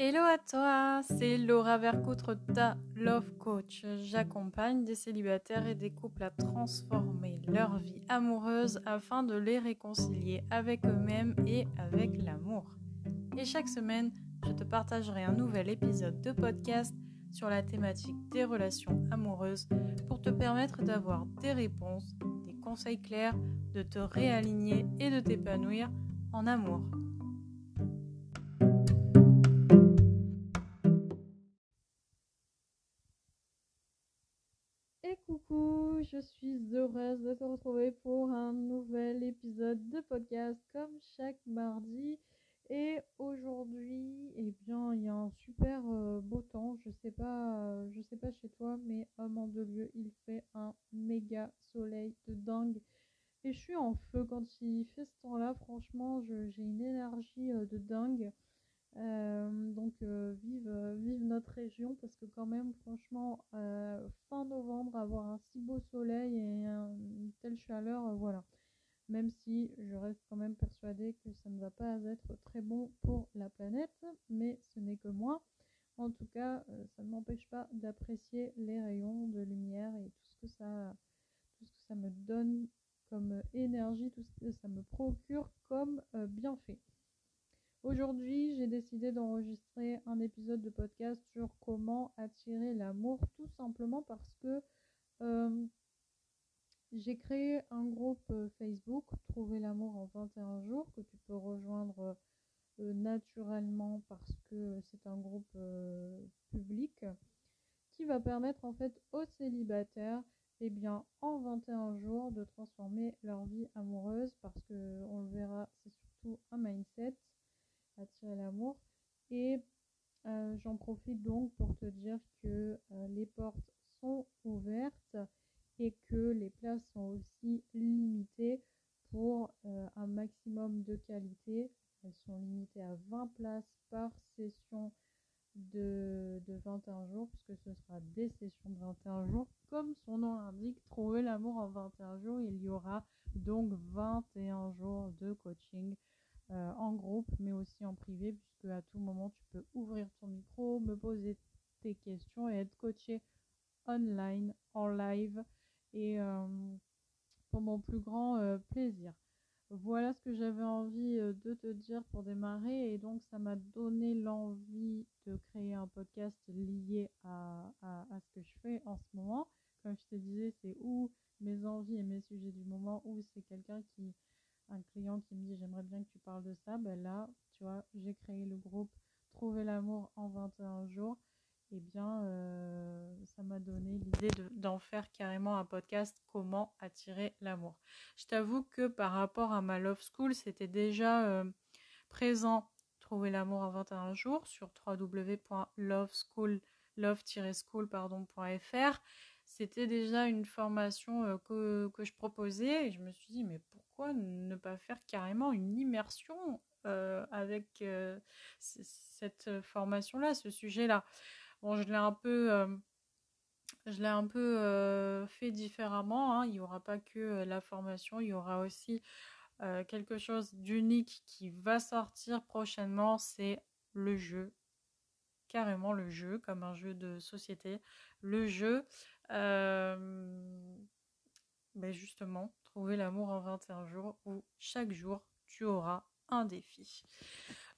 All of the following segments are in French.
Hello à toi, c'est Laura Vercoutre, ta Love Coach. J'accompagne des célibataires et des couples à transformer leur vie amoureuse afin de les réconcilier avec eux-mêmes et avec l'amour. Et chaque semaine, je te partagerai un nouvel épisode de podcast sur la thématique des relations amoureuses pour te permettre d'avoir des réponses, des conseils clairs, de te réaligner et de t'épanouir en amour. Coucou, je suis heureuse de te retrouver pour un nouvel épisode de podcast comme chaque mardi. Et aujourd'hui, eh bien, il y a un super euh, beau temps. Je sais pas, euh, je sais pas chez toi, mais à Mandelieu, il fait un méga soleil de dingue. Et je suis en feu quand il fait ce temps-là. Franchement, j'ai une énergie euh, de dingue. Donc vive, vive notre région parce que quand même, franchement, fin novembre, avoir un si beau soleil et une telle chaleur, voilà même si je reste quand même persuadée que ça ne va pas être très bon pour la planète, mais ce n'est que moi. En tout cas, euh, ça ne m'empêche pas d'apprécier les rayons de lumière et tout ce que ça, tout ce que ça me donne comme énergie, tout ce que ça me procure comme euh, bienfait. Aujourd'hui, j'ai décidé d'enregistrer un épisode de podcast sur comment attirer l'amour, tout simplement parce que euh, j'ai créé un groupe euh, Facebook, Trouver l'amour en 21 jours, que tu peux rejoindre euh, naturellement parce que c'est un groupe public qui va permettre en fait aux célibataires eh bien, en 21 jours de transformer leur vie amoureuse parce que on le verra, c'est surtout un mindset, attirer l'amour. Et j'en profite donc pour te dire que les portes sont ouvertes et que les places sont aussi limitées pour euh, un maximum de qualité. Elles sont limitées à 20 places par session de, de 21 jours, puisque ce sera des sessions de 21 jours. Comme son nom l'indique, trouver l'amour en 21 jours, il y aura donc 21 jours de coaching euh, en groupe, mais aussi en privé, puisque à tout moment tu peux ouvrir ton micro, me poser tes questions et être coaché online, en live et euh, pour mon plus grand euh, plaisir. Voilà ce que j'avais envie de te dire pour démarrer et donc ça m'a donné l'envie de créer un podcast lié à, à, ce que je fais en ce moment. Comme je te disais, c'est où mes envies et mes sujets du moment, ou c'est quelqu'un qui, un client qui me dit j'aimerais bien que tu parles de ça, ben là, tu vois, j'ai créé le groupe Trouver l'amour en 21 jours eh bien, euh, ça m'a donné l'idée d'en faire carrément un podcast Comment attirer l'amour. Je t'avoue que par rapport à ma Love School, c'était déjà euh, présent Trouver l'amour en 21 jours sur www.loveschool love-school.fr. C'était déjà une formation que, que, je proposais et je me suis dit mais pourquoi ne pas faire carrément une immersion avec cette formation-là, ce sujet-là? Bon, je l'ai un peu, je l'ai un peu fait différemment. Hein. Il n'y aura pas que la formation, il y aura aussi quelque chose d'unique qui va sortir prochainement. C'est le jeu, carrément le jeu, comme un jeu de société. Le jeu, ben justement, trouver l'amour en 21 jours où chaque jour tu auras un défi.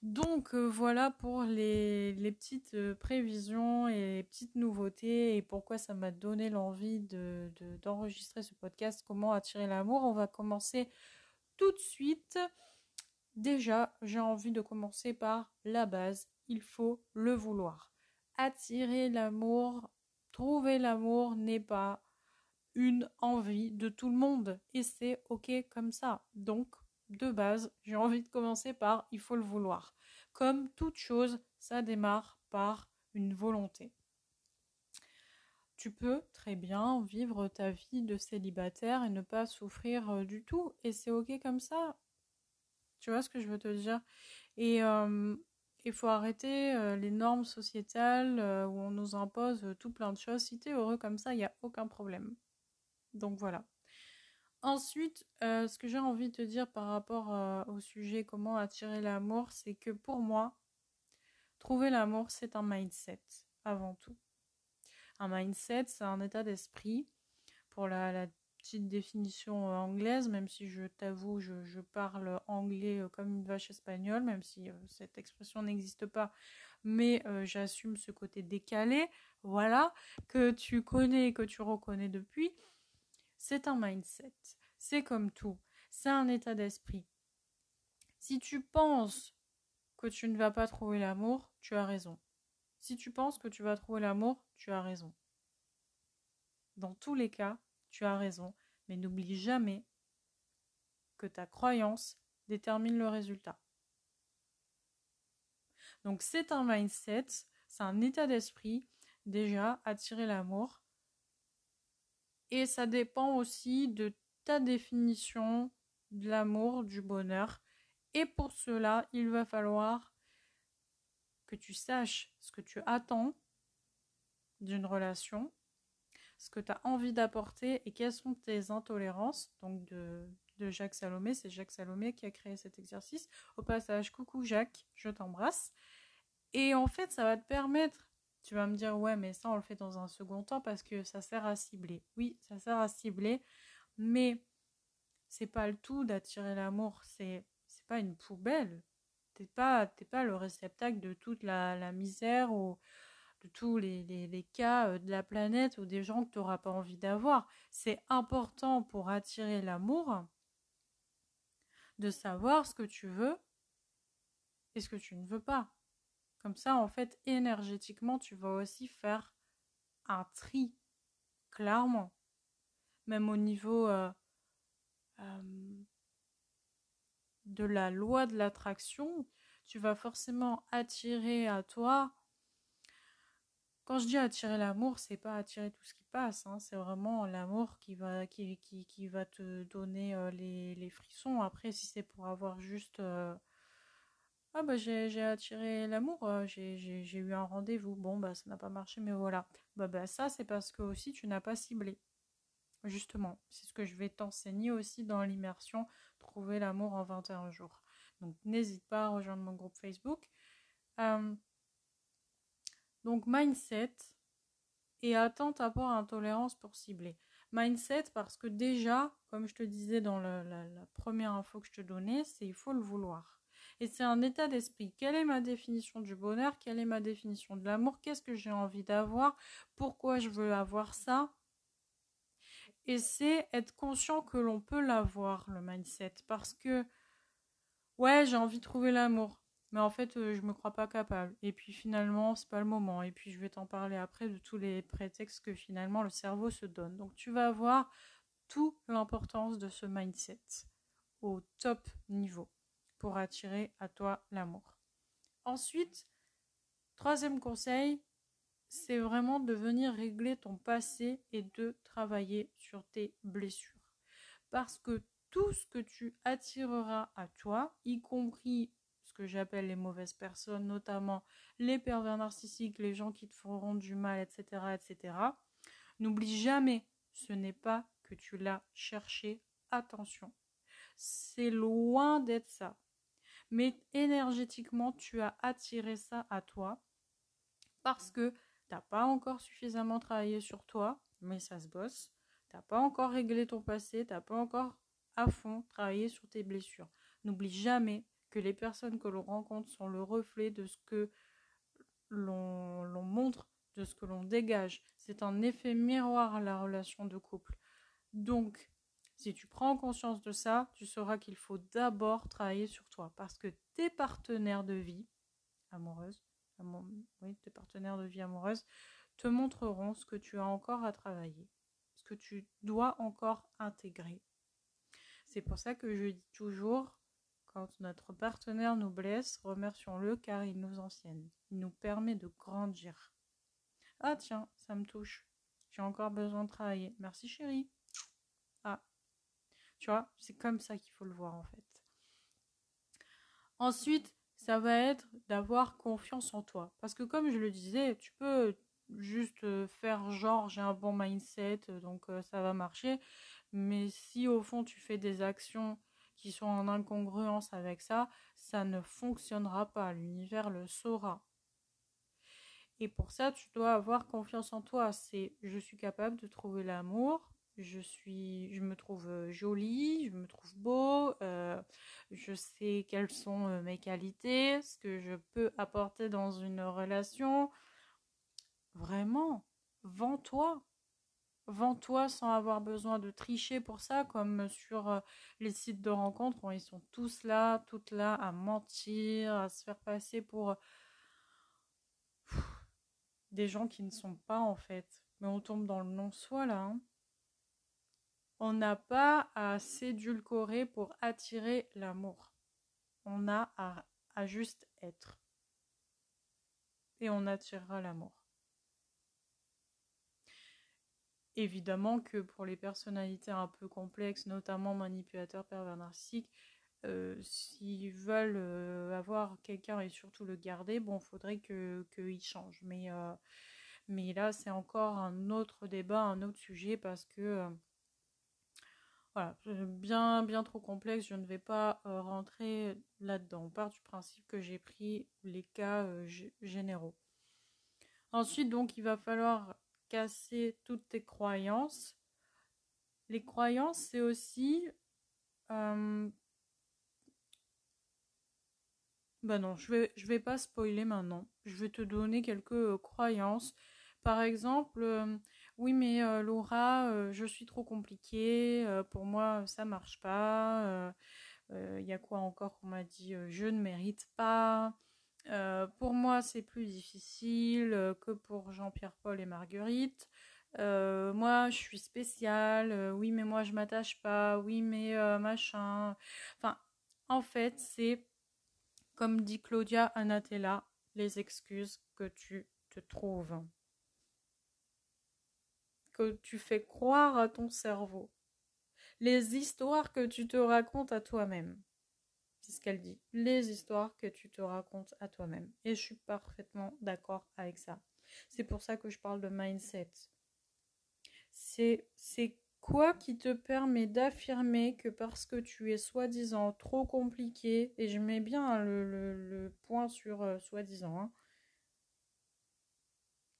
Donc euh, voilà pour les, petites euh, prévisions et les petites nouveautés et pourquoi ça m'a donné l'envie de, d'enregistrer ce podcast Comment attirer l'amour. On va commencer tout de suite. Déjà, j'ai envie de commencer par la base. Il faut le vouloir. Attirer l'amour, trouver l'amour n'est pas une envie de tout le monde et c'est ok comme ça. Donc de base, j'ai envie de commencer par il faut le vouloir. Comme toute chose, ça démarre par une volonté. Tu peux très bien vivre ta vie de célibataire et ne pas souffrir euh, du tout. Et c'est ok comme ça. Tu vois ce que je veux te dire? Et euh, il faut arrêter euh, les normes sociétales où on nous impose tout plein de choses. Si tu es heureux comme ça, il n'y a aucun problème. Donc voilà. Ensuite, euh, ce que j'ai envie de te dire par rapport euh, au sujet comment attirer l'amour, c'est que pour moi, Trouver l'amour, c'est un mindset avant tout. Un mindset, c'est un état d'esprit. Pour la, petite définition euh, anglaise, même si je t'avoue, je, parle anglais euh, comme une vache espagnole, même si euh, cette expression n'existe pas, mais j'assume ce côté décalé, voilà, que tu connais, que tu reconnais depuis. C'est un mindset. C'est comme tout. C'est un état d'esprit. Si tu penses que tu ne vas pas trouver l'amour, tu as raison. Si tu penses que tu vas trouver l'amour, tu as raison. Dans tous les cas, tu as raison, mais n'oublie jamais que ta croyance détermine le résultat. Donc c'est un mindset, c'est un état d'esprit, déjà, attirer l'amour. Et ça dépend aussi de ta définition de l'amour, du bonheur. Et pour cela, il va falloir que tu saches ce que tu attends d'une relation, ce que tu as envie d'apporter et quelles sont tes intolérances. Donc de, de Jacques Salomé, c'est Jacques Salomé qui a créé cet exercice. Au passage, coucou Jacques, je t'embrasse. Et en fait, ça va te permettre, tu vas me dire, ouais, mais ça, on le fait dans un second temps parce que ça sert à cibler. Oui, ça sert à cibler, mais c'est pas le tout d'attirer l'amour, c'est c'est pas une poubelle. T'es pas t'es pas le réceptacle de toute la, la misère ou de tous les, cas euh, de la planète ou des gens que tu n'auras pas envie d'avoir. C'est important pour attirer l'amour de savoir ce que tu veux et ce que tu ne veux pas. Comme ça, en fait, énergétiquement, tu vas aussi faire un tri, clairement. Même au niveau euh, euh, de la loi de l'attraction, tu vas forcément attirer à toi. Quand je dis attirer l'amour, c'est pas attirer tout ce qui passe, hein, c'est vraiment l'amour qui va, qui, qui, qui, va te donner euh, les, les, frissons. Après, si c'est pour avoir juste euh, ah bah j'ai attiré l'amour, j'ai eu un rendez-vous, bon bah ça n'a pas marché, mais voilà. Bah, bah ça c'est parce que aussi tu n'as pas ciblé. Justement, c'est ce que je vais t'enseigner aussi dans l'immersion Trouver l'amour en 21 jours. Donc n'hésite pas à rejoindre mon groupe Facebook. Euh, donc mindset et attente, apport, intolérance pour cibler. Mindset parce que déjà, comme je te disais dans la, la première info que je te donnais, c'est il faut le vouloir. Et c'est un état d'esprit. Quelle est ma définition du bonheur? Quelle est ma définition de l'amour? Qu'est-ce que j'ai envie d'avoir? Pourquoi je veux avoir ça? Et c'est être conscient que l'on peut l'avoir, le mindset. Parce que, ouais, j'ai envie de trouver l'amour. Mais en fait, euh, je me crois pas capable. Et puis finalement, c'est pas le moment. Et puis je vais t'en parler après de tous les prétextes que finalement le cerveau se donne. Donc tu vas voir toute l'importance de ce mindset au top niveau pour attirer à toi l'amour. Ensuite, troisième conseil, c'est vraiment de venir régler ton passé et de travailler sur tes blessures. Parce que tout ce que tu attireras à toi, y compris que j'appelle les mauvaises personnes, notamment les pervers narcissiques, les gens qui te feront du mal, etc., etc., n'oublie jamais, ce n'est pas que tu l'as cherché. Attention, c'est loin d'être ça. Mais énergétiquement, tu as attiré ça à toi parce que t'as pas encore suffisamment travaillé sur toi, mais ça se bosse. T'as pas encore réglé ton passé, t'as pas encore à fond travaillé sur tes blessures. N'oublie jamais que les personnes que l'on rencontre sont le reflet de ce que l'on montre, de ce que l'on dégage. C'est un effet miroir la relation de couple. Donc, si tu prends conscience de ça, tu sauras qu'il faut d'abord travailler sur toi parce que tes partenaires de vie amoureuse oui, tes partenaires de vie amoureuse, te montreront ce que tu as encore à travailler, ce que tu dois encore intégrer. C'est pour ça que je dis toujours, quand notre partenaire nous blesse, remercions-le car il nous enseigne, il nous permet de grandir. Ah tiens, ça me touche. J'ai encore besoin de travailler. Merci chérie. Ah, tu vois, c'est comme ça qu'il faut le voir en fait. Ensuite, ça va être d'avoir confiance en toi. Parce que comme je le disais, tu peux juste euh, faire genre j'ai un bon mindset, donc euh, ça va marcher. Mais si au fond tu fais des actions qui sont en incongruence avec ça, ça ne fonctionnera pas. L'univers le saura. Et pour ça, tu dois avoir confiance en toi. C'est je suis capable de trouver l'amour, je suis je me trouve euh, jolie, je me trouve beau, euh, je sais quelles sont euh, mes qualités, ce que je peux apporter dans une relation. Vraiment, vends-toi. Vends-toi sans avoir besoin de tricher pour ça, comme sur les sites de rencontres, ils sont tous là, toutes là, à mentir, à se faire passer pour des gens qui ne sont pas en fait. Mais on tombe dans le non-soi là. Hein. On n'a pas à s'édulcorer pour attirer l'amour. On a à juste être. Et on attirera l'amour. Évidemment que pour les personnalités un peu complexes, notamment manipulateurs pervers narcissiques, euh, s'ils veulent euh, avoir quelqu'un et surtout le garder, bon, faudrait que qu'ils changent. Mais euh, mais là, c'est encore un autre débat, un autre sujet parce que voilà, bien bien trop complexe. Je ne vais pas rentrer là-dedans. On part du principe que j'ai pris les cas généraux. Ensuite, donc, il va falloir casser toutes tes croyances. Les croyances, c'est aussi bah non, je vais, je vais pas spoiler maintenant. Je vais te donner quelques euh, croyances. Par exemple, euh, oui mais euh, Laura, je suis trop compliquée, pour moi ça marche pas. Il y a quoi encore qu'on m'a dit Je ne mérite pas. Pour moi c'est plus difficile que pour Jean-Pierre Paul et Marguerite. moi je suis spéciale. oui mais moi je m'attache pas. Oui mais machin. Enfin, en fait c'est comme dit Claudia Anatella, les excuses que tu te trouves. Que tu fais croire à ton cerveau. Les histoires que tu te racontes à toi-même. Ce qu'elle dit. Les histoires que tu te racontes à toi-même. Et je suis parfaitement d'accord avec ça. C'est pour ça que je parle de mindset. C'est, c'est Quoi qui te permet d'affirmer que parce que tu es soi-disant trop compliqué, et je mets bien le, point sur euh, soi-disant, hein,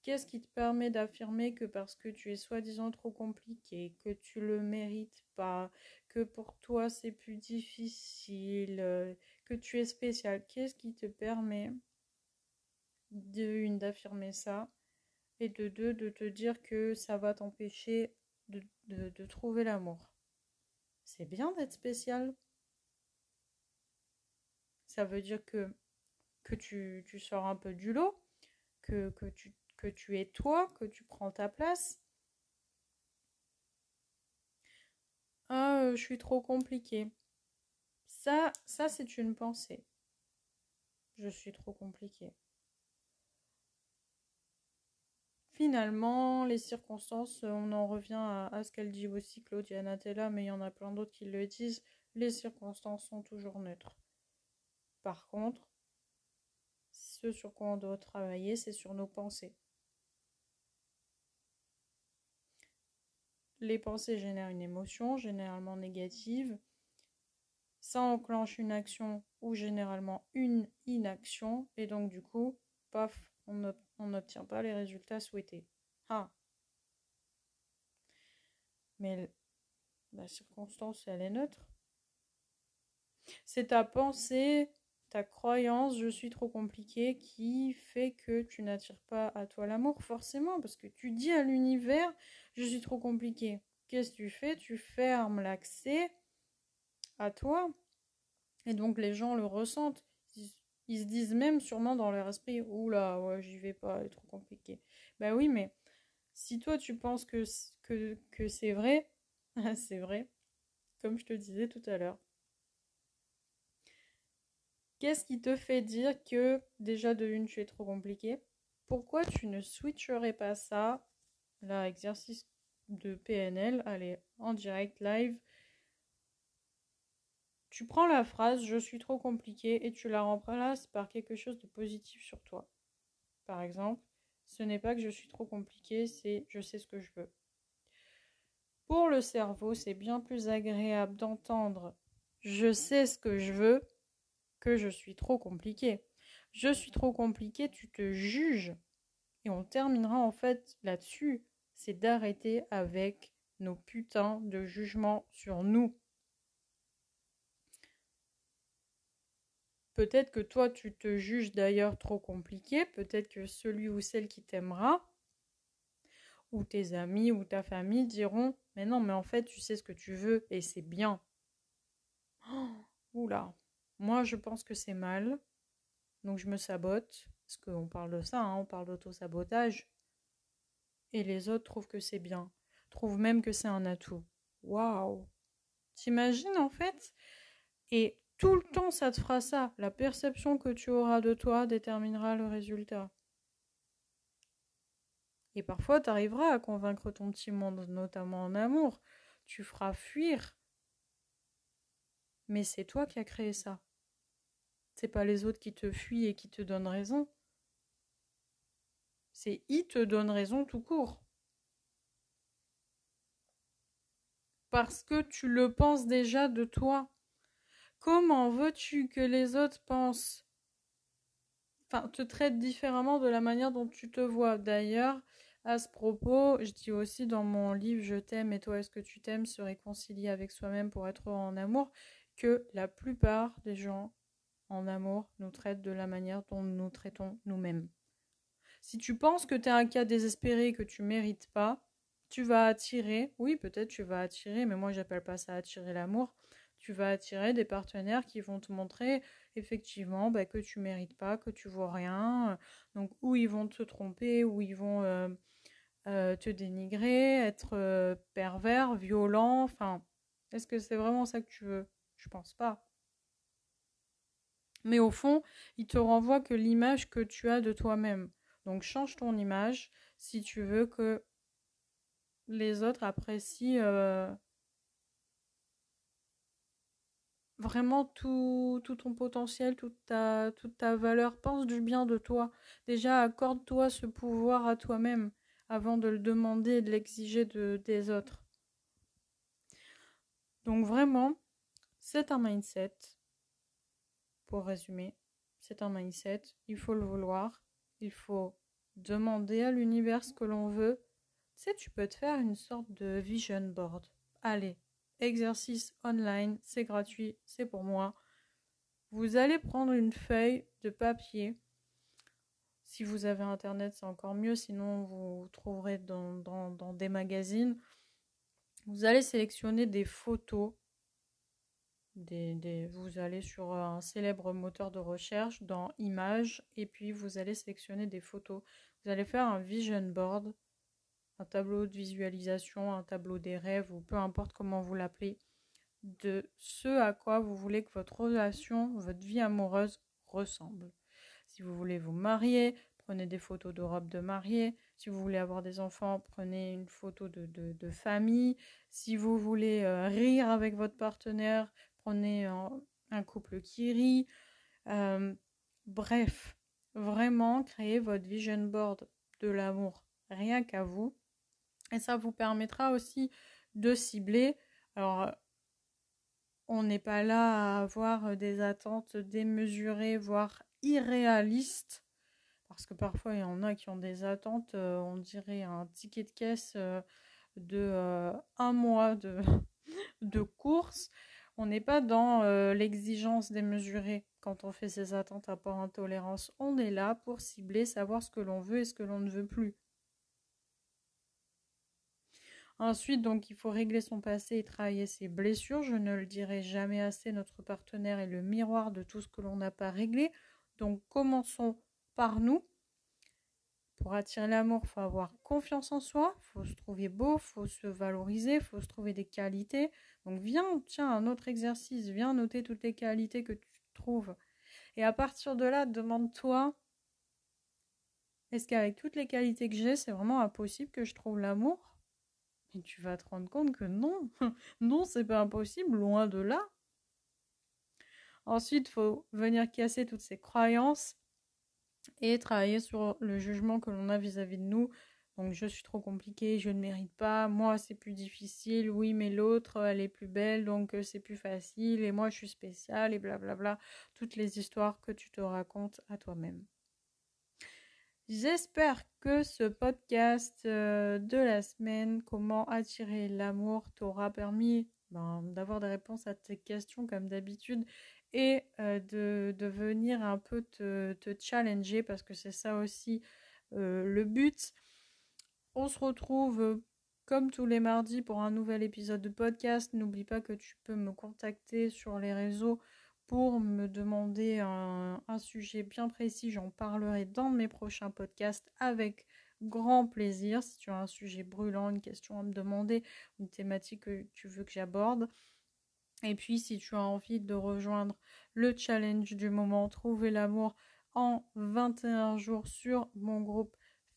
Qu'est-ce qui te permet d'affirmer que parce que tu es soi-disant trop compliqué, que tu le mérites pas, que pour toi c'est plus difficile, euh, que tu es spécial Qu'est-ce qui te permet de une d'affirmer ça? Et de deux de te dire que ça va t'empêcher de, trouver l'amour. C'est bien d'être spécial. Ça veut dire que, que tu, sors un peu du lot, tu, que tu es toi, que tu prends ta place. Ah, euh, je suis trop compliqué. Ça, ça c'est une pensée. Je suis trop compliqué. Finalement, les circonstances, on en revient à, ce qu'elle dit aussi, Claudia Natella, mais il y en a plein d'autres qui le disent, les circonstances sont toujours neutres. Par contre, ce sur quoi on doit travailler, c'est sur nos pensées. Les pensées génèrent une émotion, généralement négative. Ça enclenche une action ou généralement une inaction. Et donc du coup, paf, on n'obtient pas les résultats souhaités. Ah. Mais la circonstance, elle est neutre. C'est ta pensée, ta croyance, je suis trop compliqué, qui fait que tu n'attires pas à toi l'amour, forcément, parce que tu dis à l'univers, je suis trop compliqué. Qu'est-ce que tu fais? Tu fermes l'accès à toi. Et donc les gens le ressentent. Ils se disent même sûrement dans leur esprit, oula, ouais, j'y vais pas, trop compliqué. Ben oui, mais si toi tu penses que c'est vrai, c'est vrai, comme je te disais tout à l'heure. Qu'est-ce qui te fait dire que déjà de une, tu es trop compliqué? Pourquoi tu ne switcherais pas ça Là, exercice de PNL, allez, en direct, live, tu prends la phrase je suis trop compliqué et tu la remplaces par quelque chose de positif sur toi. Par exemple, ce n'est pas que je suis trop compliqué, c'est je sais ce que je veux. Pour le cerveau, c'est bien plus agréable d'entendre je sais ce que je veux que je suis trop compliqué. Je suis trop compliqué, tu te juges. Et on terminera en fait là-dessus. C'est d'arrêter avec nos putains de jugements sur nous. Peut-être que toi, tu te juges d'ailleurs trop compliqué. Peut-être que celui ou celle qui t'aimera, ou tes amis ou ta famille diront Mais non, mais en fait, tu sais ce que tu veux et c'est bien. Oh, oula. Moi, je pense que c'est mal. Donc, je me sabote. Parce qu'on parle de ça, hein, on parle d'auto-sabotage. Et les autres trouvent que c'est bien. Trouvent même que c'est un atout. Waouh! T'imagines en fait? Et tout le temps, ça te fera ça. La perception que tu auras de toi déterminera le résultat. Et parfois, tu arriveras à convaincre ton petit monde, notamment en amour. Tu feras fuir. Mais c'est toi qui as créé ça. C'est pas les autres qui te fuient et qui te donnent raison. C'est ils te donnent raison tout court. Parce que tu le penses déjà de toi. Comment veux-tu que les autres pensent? Enfin, te traitent différemment de la manière dont tu te vois. D'ailleurs, à ce propos, je dis aussi dans mon livre Je t'aime et toi est-ce que tu t'aimes? Se réconcilier avec soi-même pour être en amour que la plupart des gens en amour nous traitent de la manière dont nous traitons nous-mêmes. Si tu penses que tu es un cas désespéré que tu mérites pas, tu vas attirer, oui, peut-être tu vas attirer, mais moi j'appelle pas ça attirer l'amour, tu vas attirer des partenaires qui vont te montrer effectivement bah, que tu mérites pas, que tu vois rien. Donc, où ils vont te tromper, où ils vont euh, euh, te dénigrer, être euh, pervers, violent. Enfin, est-ce que c'est vraiment ça que tu veux? Je pense pas. Mais au fond, ils te renvoient que l'image que tu as de toi-même. Donc, change ton image si tu veux que les autres apprécient vraiment tout, ton potentiel, toute ta, valeur. Pense du bien de toi. Déjà, accorde-toi ce pouvoir à toi-même avant de le demander et de l'exiger de, des autres. Donc vraiment, c'est un mindset. Pour résumer, c'est un mindset. Il faut le vouloir. Il faut demander à l'univers ce que l'on veut. Tu sais, tu peux te faire une sorte de vision board. Allez, exercice online, c'est gratuit, c'est pour moi. Vous allez prendre une feuille de papier. Si vous avez internet, c'est encore mieux, sinon vous trouverez dans, dans, des magazines. Vous allez sélectionner des photos. Vous allez sur un célèbre moteur de recherche dans Images et puis vous allez sélectionner des photos. Vous allez faire un vision board un tableau de visualisation, un tableau des rêves, ou peu importe comment vous l'appelez, de ce à quoi vous voulez que votre relation, votre vie amoureuse ressemble. Si vous voulez vous marier, prenez des photos de robe de mariée. Si vous voulez avoir des enfants, prenez une photo de, famille. Si vous voulez euh, rire avec votre partenaire, prenez un, couple qui rit. Euh, bref, vraiment créez votre vision board de l'amour rien qu'à vous et ça vous permettra aussi de cibler. Alors, on n'est pas là à avoir des attentes démesurées, voire irréalistes. Parce que parfois, il y en a qui ont des attentes, euh, on dirait un ticket de caisse euh, de un mois de, de course. On n'est pas dans l'exigence démesurée quand on fait ses attentes à part intolérance. On est là pour cibler, savoir ce que l'on veut et ce que l'on ne veut plus. Ensuite, donc, il faut régler son passé et travailler ses blessures. Je ne le dirai jamais assez, notre partenaire est le miroir de tout ce que l'on n'a pas réglé. Donc, commençons par nous. Pour attirer l'amour, faut avoir confiance en soi, faut se trouver beau, faut se valoriser, faut se trouver des qualités. Donc, viens, tiens, un autre exercice, viens noter toutes les qualités que tu trouves. Et à partir de là, demande-toi est-ce qu'avec toutes les qualités que j'ai, c'est vraiment impossible que je trouve l'amour? Et tu vas te rendre compte que non, non, c'est pas impossible, loin de là. Ensuite, faut venir casser toutes ces croyances et travailler sur le jugement que l'on a vis-à-vis de nous. Donc, je suis trop compliquée, je ne mérite pas, moi c'est plus difficile, oui, mais l'autre elle est plus belle, donc euh, c'est plus facile, et moi je suis spéciale, et blablabla. Toutes les histoires que tu te racontes à toi-même. J'espère que ce podcast euh, de la semaine, comment attirer l'amour, t'aura permis ben, d'avoir des réponses à tes questions comme d'habitude et euh, de, de, venir un peu te, te challenger parce que c'est ça aussi euh, le but. On se retrouve comme tous les mardis pour un nouvel épisode de podcast. N'oublie pas que tu peux me contacter sur les réseaux pour me demander un, sujet bien précis. J'en parlerai dans mes prochains podcasts avec grand plaisir. Si tu as un sujet brûlant, une question à me demander, une thématique que tu veux que j'aborde. Et puis, si tu as envie de rejoindre le challenge du moment, trouver l'amour en 21 jours sur mon groupe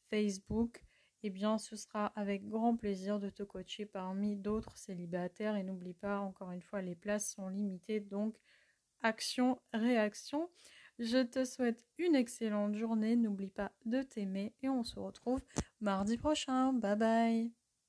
Facebook, eh bien, ce sera avec grand plaisir de te coacher parmi d'autres célibataires. Et n'oublie pas, encore une fois, les places sont limitées, donc action, réaction. Je te souhaite une excellente journée. N'oublie pas de t'aimer et on se retrouve mardi prochain. Bye bye.